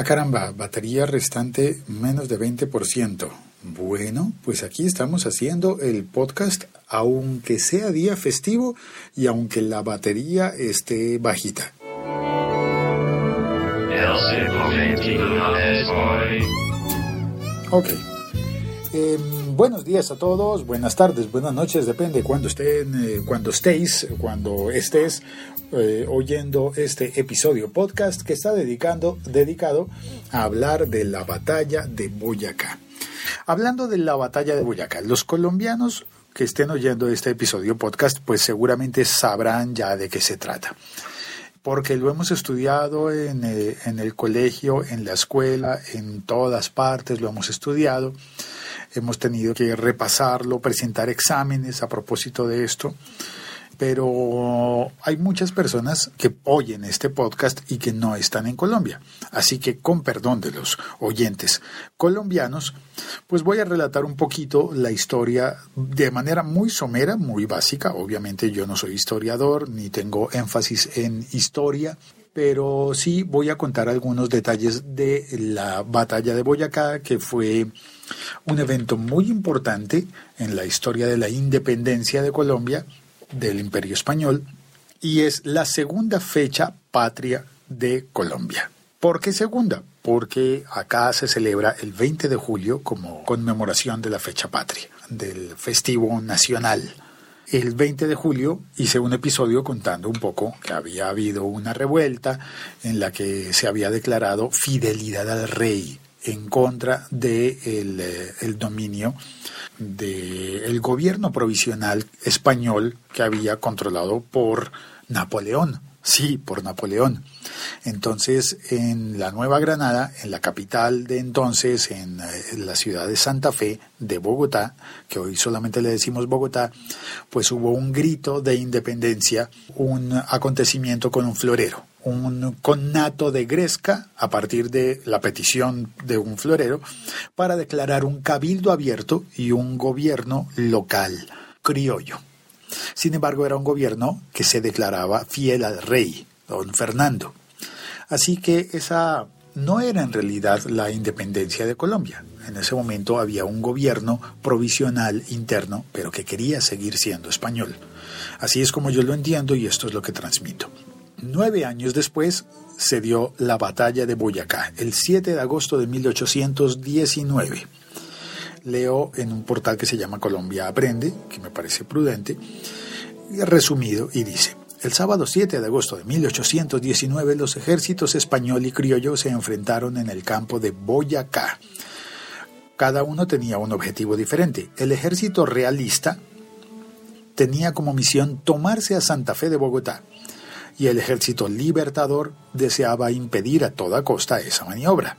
Ah, caramba, batería restante menos de 20%. Bueno, pues aquí estamos haciendo el podcast aunque sea día festivo y aunque la batería esté bajita. Ok. Em, buenos días a todos, buenas tardes, buenas noches, depende cuando estén, eh, cuando estéis, cuando estés eh, oyendo este episodio podcast que está dedicando, dedicado a hablar de la batalla de Boyacá. Hablando de la batalla de Boyacá, los colombianos que estén oyendo este episodio podcast, pues seguramente sabrán ya de qué se trata. Porque lo hemos estudiado en, eh, en el colegio, en la escuela, en todas partes lo hemos estudiado. Hemos tenido que repasarlo, presentar exámenes a propósito de esto pero hay muchas personas que oyen este podcast y que no están en Colombia. Así que con perdón de los oyentes colombianos, pues voy a relatar un poquito la historia de manera muy somera, muy básica. Obviamente yo no soy historiador ni tengo énfasis en historia, pero sí voy a contar algunos detalles de la batalla de Boyacá, que fue un evento muy importante en la historia de la independencia de Colombia del Imperio Español y es la segunda fecha patria de Colombia. ¿Por qué segunda? Porque acá se celebra el 20 de julio como conmemoración de la fecha patria, del festivo nacional. El 20 de julio hice un episodio contando un poco que había habido una revuelta en la que se había declarado fidelidad al rey en contra del de el eh, dominio del gobierno provisional español que había controlado por Napoleón. Sí, por Napoleón. Entonces, en la Nueva Granada, en la capital de entonces, en, eh, la ciudad de Santa Fe, de Bogotá, que hoy solamente le decimos Bogotá, pues hubo un grito de independencia, un acontecimiento con un florero un connato de Gresca a partir de la petición de un florero para declarar un cabildo abierto y un gobierno local criollo. Sin embargo, era un gobierno que se declaraba fiel al rey, don Fernando. Así que esa no era en realidad la independencia de Colombia. En ese momento había un gobierno provisional interno, pero que quería seguir siendo español. Así es como yo lo entiendo y esto es lo que transmito. Nueve años después se dio la batalla de Boyacá, el 7 de agosto de 1819. Leo en un portal que se llama Colombia Aprende, que me parece prudente, resumido y dice, el sábado 7 de agosto de 1819 los ejércitos español y criollo se enfrentaron en el campo de Boyacá. Cada uno tenía un objetivo diferente. El ejército realista tenía como misión tomarse a Santa Fe de Bogotá y el ejército libertador deseaba impedir a toda costa esa maniobra.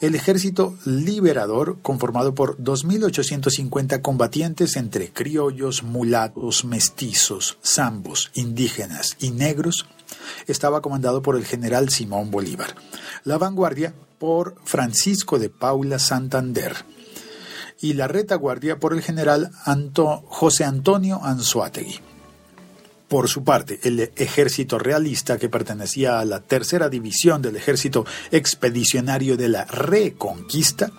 El ejército liberador, conformado por 2.850 combatientes entre criollos, mulatos, mestizos, zambos, indígenas y negros, estaba comandado por el general Simón Bolívar. La vanguardia por Francisco de Paula Santander y la retaguardia por el general José Antonio Anzuategui. Por su parte, el ejército realista, que pertenecía a la tercera división del ejército expedicionario de la Reconquista,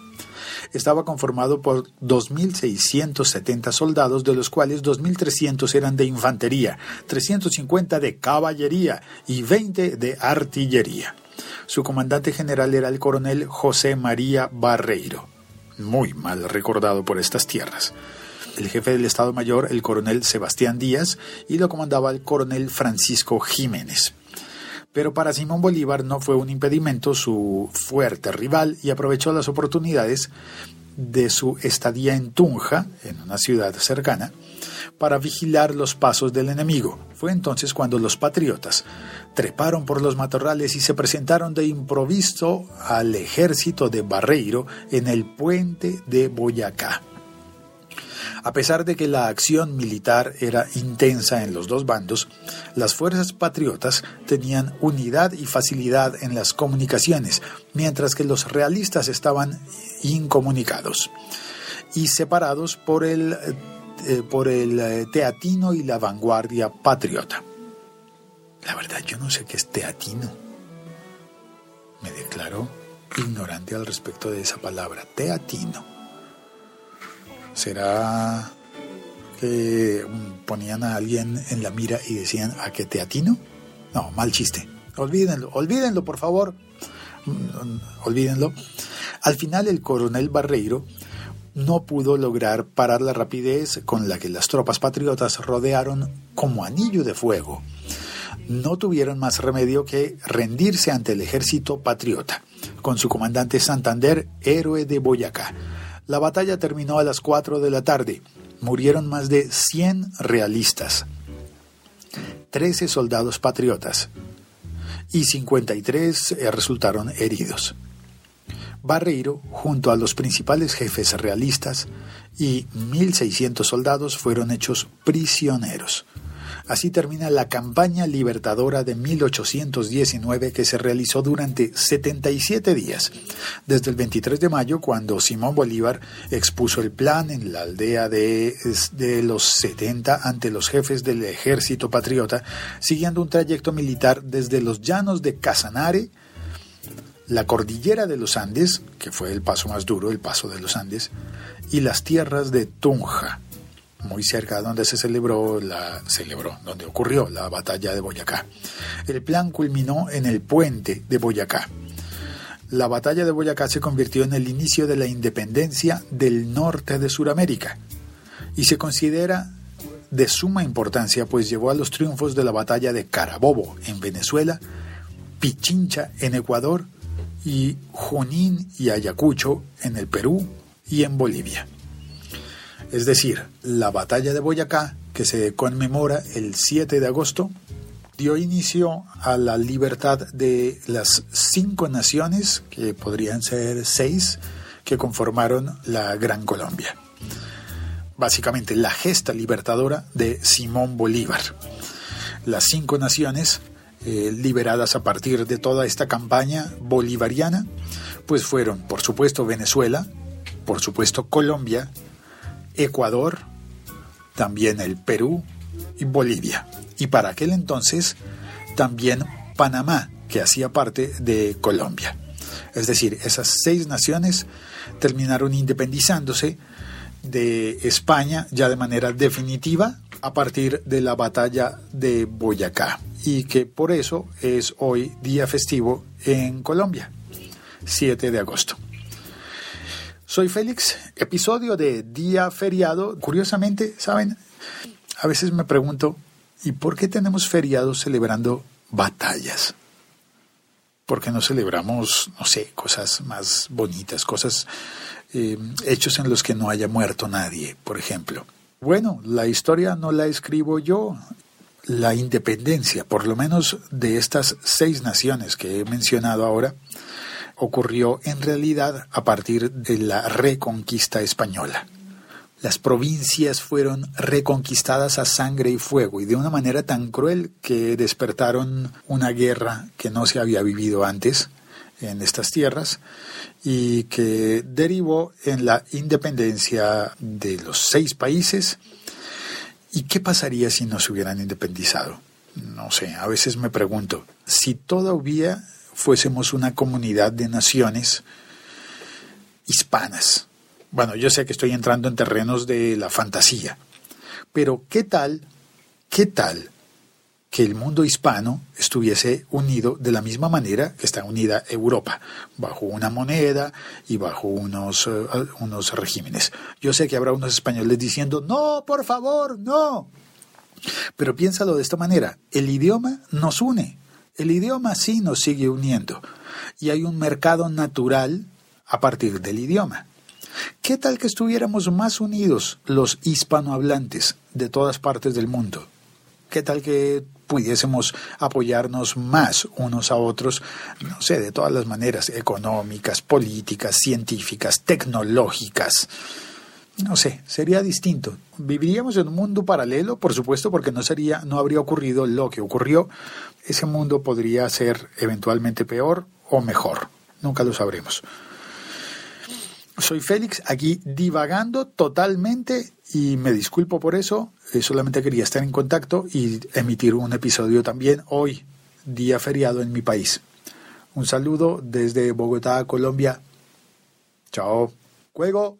estaba conformado por 2.670 soldados, de los cuales 2.300 eran de infantería, 350 de caballería y 20 de artillería. Su comandante general era el coronel José María Barreiro, muy mal recordado por estas tierras el jefe del Estado Mayor, el coronel Sebastián Díaz, y lo comandaba el coronel Francisco Jiménez. Pero para Simón Bolívar no fue un impedimento su fuerte rival y aprovechó las oportunidades de su estadía en Tunja, en una ciudad cercana, para vigilar los pasos del enemigo. Fue entonces cuando los patriotas treparon por los matorrales y se presentaron de improviso al ejército de Barreiro en el puente de Boyacá. A pesar de que la acción militar era intensa en los dos bandos, las fuerzas patriotas tenían unidad y facilidad en las comunicaciones, mientras que los realistas estaban incomunicados y separados por el, eh, por el eh, teatino y la vanguardia patriota. La verdad, yo no sé qué es teatino. Me declaro ignorante al respecto de esa palabra, teatino. ¿Será que ponían a alguien en la mira y decían a qué teatino? No, mal chiste. Olvídenlo, olvídenlo, por favor. Olvídenlo. Al final el coronel Barreiro no pudo lograr parar la rapidez con la que las tropas patriotas rodearon como anillo de fuego. No tuvieron más remedio que rendirse ante el ejército patriota, con su comandante Santander, héroe de Boyacá. La batalla terminó a las 4 de la tarde. Murieron más de 100 realistas, 13 soldados patriotas y 53 eh, resultaron heridos. Barreiro, junto a los principales jefes realistas y 1.600 soldados, fueron hechos prisioneros. Así termina la campaña libertadora de 1819 que se realizó durante 77 días, desde el 23 de mayo cuando Simón Bolívar expuso el plan en la aldea de, de los 70 ante los jefes del ejército patriota, siguiendo un trayecto militar desde los llanos de Casanare, la cordillera de los Andes, que fue el paso más duro, el paso de los Andes, y las tierras de Tunja, muy cerca de donde se celebró la celebró, donde ocurrió la batalla de Boyacá. El plan culminó en el puente de Boyacá. La batalla de Boyacá se convirtió en el inicio de la independencia del norte de Sudamérica y se considera de suma importancia pues llevó a los triunfos de la batalla de Carabobo en Venezuela, Pichincha en Ecuador y Junín y Ayacucho en el Perú y en Bolivia. Es decir, la batalla de Boyacá, que se conmemora el 7 de agosto, dio inicio a la libertad de las cinco naciones, que podrían ser seis, que conformaron la Gran Colombia. Básicamente la gesta libertadora de Simón Bolívar. Las cinco naciones eh, liberadas a partir de toda esta campaña bolivariana, pues fueron, por supuesto, Venezuela, por supuesto, Colombia, Ecuador, también el Perú y Bolivia. Y para aquel entonces también Panamá, que hacía parte de Colombia. Es decir, esas seis naciones terminaron independizándose de España ya de manera definitiva a partir de la batalla de Boyacá y que por eso es hoy día festivo en Colombia, 7 de agosto. Soy Félix, episodio de Día Feriado. Curiosamente, ¿saben? A veces me pregunto, ¿y por qué tenemos feriados celebrando batallas? ¿Por qué no celebramos, no sé, cosas más bonitas, cosas, eh, hechos en los que no haya muerto nadie, por ejemplo? Bueno, la historia no la escribo yo. La independencia, por lo menos de estas seis naciones que he mencionado ahora, ocurrió en realidad a partir de la reconquista española. Las provincias fueron reconquistadas a sangre y fuego y de una manera tan cruel que despertaron una guerra que no se había vivido antes en estas tierras y que derivó en la independencia de los seis países. ¿Y qué pasaría si no se hubieran independizado? No sé, a veces me pregunto, si todavía fuésemos una comunidad de naciones hispanas. Bueno, yo sé que estoy entrando en terrenos de la fantasía, pero ¿qué tal, qué tal que el mundo hispano estuviese unido de la misma manera que está unida Europa, bajo una moneda y bajo unos, eh, unos regímenes? Yo sé que habrá unos españoles diciendo, no, por favor, no. Pero piénsalo de esta manera, el idioma nos une, el idioma sí nos sigue uniendo y hay un mercado natural a partir del idioma. ¿Qué tal que estuviéramos más unidos los hispanohablantes de todas partes del mundo? ¿Qué tal que pudiésemos apoyarnos más unos a otros, no sé, de todas las maneras, económicas, políticas, científicas, tecnológicas? No sé, sería distinto. Viviríamos en un mundo paralelo, por supuesto, porque no sería, no habría ocurrido lo que ocurrió, ese mundo podría ser eventualmente peor o mejor. Nunca lo sabremos. Soy Félix, aquí divagando totalmente y me disculpo por eso. Eh, solamente quería estar en contacto y emitir un episodio también hoy, día feriado en mi país. Un saludo desde Bogotá, Colombia. Chao. Juego.